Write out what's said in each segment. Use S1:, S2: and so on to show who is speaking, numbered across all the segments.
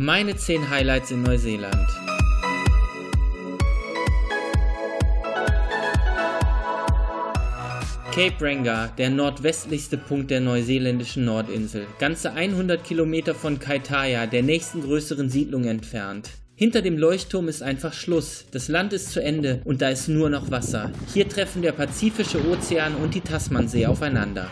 S1: Meine 10 Highlights in Neuseeland. Cape Ranga, der nordwestlichste Punkt der neuseeländischen Nordinsel, ganze 100 Kilometer von Kaitaia, der nächsten größeren Siedlung entfernt. Hinter dem Leuchtturm ist einfach Schluss. Das Land ist zu Ende und da ist nur noch Wasser. Hier treffen der Pazifische Ozean und die Tasmansee aufeinander.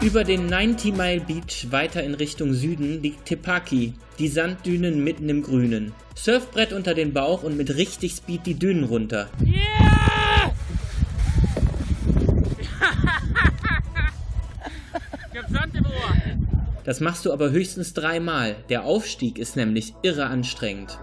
S1: Über den 90 Mile Beach weiter in Richtung Süden liegt Tepaki, die Sanddünen mitten im Grünen. Surfbrett unter den Bauch und mit richtig Speed die Dünen runter.
S2: Yeah! ich hab Sand im Ohr.
S1: Das machst du aber höchstens dreimal. Der Aufstieg ist nämlich irre anstrengend.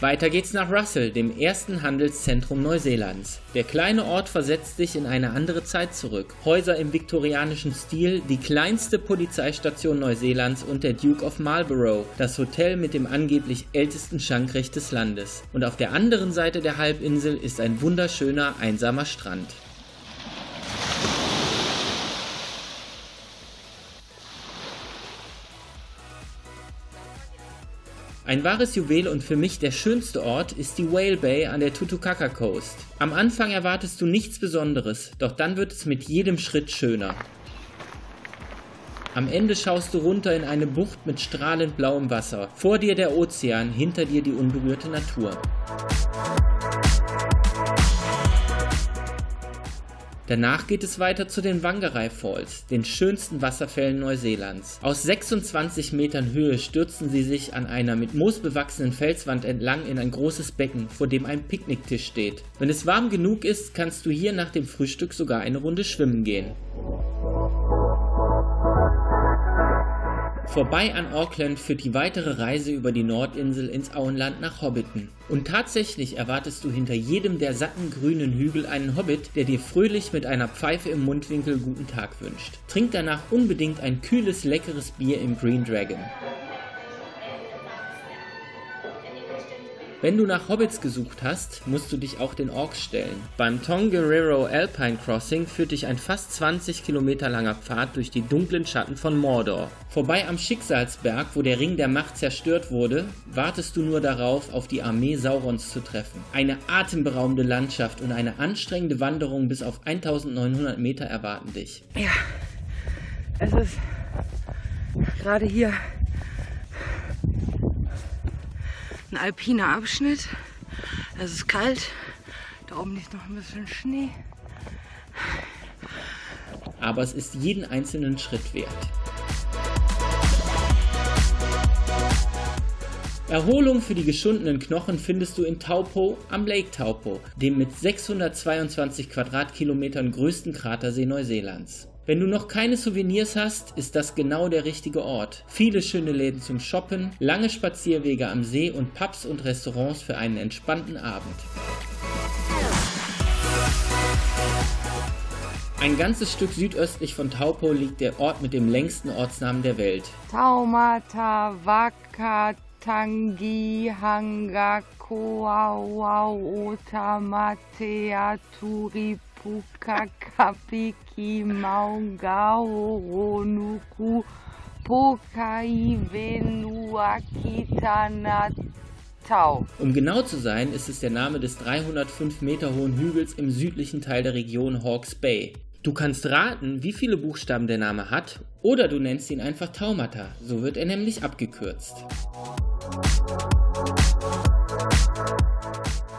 S1: Weiter geht's nach Russell, dem ersten Handelszentrum Neuseelands. Der kleine Ort versetzt dich in eine andere Zeit zurück. Häuser im viktorianischen Stil, die kleinste Polizeistation Neuseelands und der Duke of Marlborough, das Hotel mit dem angeblich ältesten Schankrecht des Landes. Und auf der anderen Seite der Halbinsel ist ein wunderschöner, einsamer Strand. Ein wahres Juwel und für mich der schönste Ort ist die Whale Bay an der Tutukaka Coast. Am Anfang erwartest du nichts Besonderes, doch dann wird es mit jedem Schritt schöner. Am Ende schaust du runter in eine Bucht mit strahlend blauem Wasser. Vor dir der Ozean, hinter dir die unberührte Natur. Danach geht es weiter zu den Wangerei Falls, den schönsten Wasserfällen Neuseelands. Aus 26 Metern Höhe stürzen sie sich an einer mit Moos bewachsenen Felswand entlang in ein großes Becken, vor dem ein Picknicktisch steht. Wenn es warm genug ist, kannst du hier nach dem Frühstück sogar eine Runde schwimmen gehen. Vorbei an Auckland führt die weitere Reise über die Nordinsel ins Auenland nach Hobbiton. Und tatsächlich erwartest du hinter jedem der satten grünen Hügel einen Hobbit, der dir fröhlich mit einer Pfeife im Mundwinkel guten Tag wünscht. Trink danach unbedingt ein kühles, leckeres Bier im Green Dragon. Wenn du nach Hobbits gesucht hast, musst du dich auch den Orks stellen. Beim Tongariro Alpine Crossing führt dich ein fast 20 Kilometer langer Pfad durch die dunklen Schatten von Mordor. Vorbei am Schicksalsberg, wo der Ring der Macht zerstört wurde, wartest du nur darauf, auf die Armee Saurons zu treffen. Eine atemberaubende Landschaft und eine anstrengende Wanderung bis auf 1900 Meter erwarten dich.
S3: Ja, es ist gerade hier ein alpiner Abschnitt. Es ist kalt. Da oben liegt noch ein bisschen Schnee.
S1: Aber es ist jeden einzelnen Schritt wert. Erholung für die geschundenen Knochen findest du in Taupo am Lake Taupo, dem mit 622 Quadratkilometern größten Kratersee Neuseelands. Wenn du noch keine Souvenirs hast, ist das genau der richtige Ort. Viele schöne Läden zum Shoppen, lange Spazierwege am See und Pubs und Restaurants für einen entspannten Abend. Ein ganzes Stück südöstlich von Taupo liegt der Ort mit dem längsten Ortsnamen der Welt.
S3: Taumata Wakatangi Hanga Koawau Otamatea Turipuka Kapiki Maungao Ronuku Pokai Venuakitana Tau.
S1: Um genau zu sein, ist es der Name des 305 Meter hohen Hügels im südlichen Teil der Region Hawke's Bay. Du kannst raten, wie viele Buchstaben der Name hat, oder du nennst ihn einfach Taumata, so wird er nämlich abgekürzt.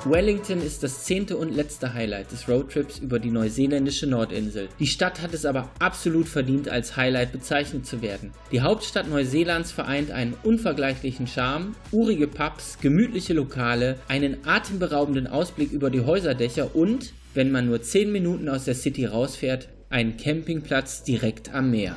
S1: Wellington ist das zehnte und letzte Highlight des Roadtrips über die neuseeländische Nordinsel. Die Stadt hat es aber absolut verdient, als Highlight bezeichnet zu werden. Die Hauptstadt Neuseelands vereint einen unvergleichlichen Charme, urige Pubs, gemütliche Lokale, einen atemberaubenden Ausblick über die Häuserdächer und, wenn man nur 10 Minuten aus der City rausfährt, einen Campingplatz direkt am Meer.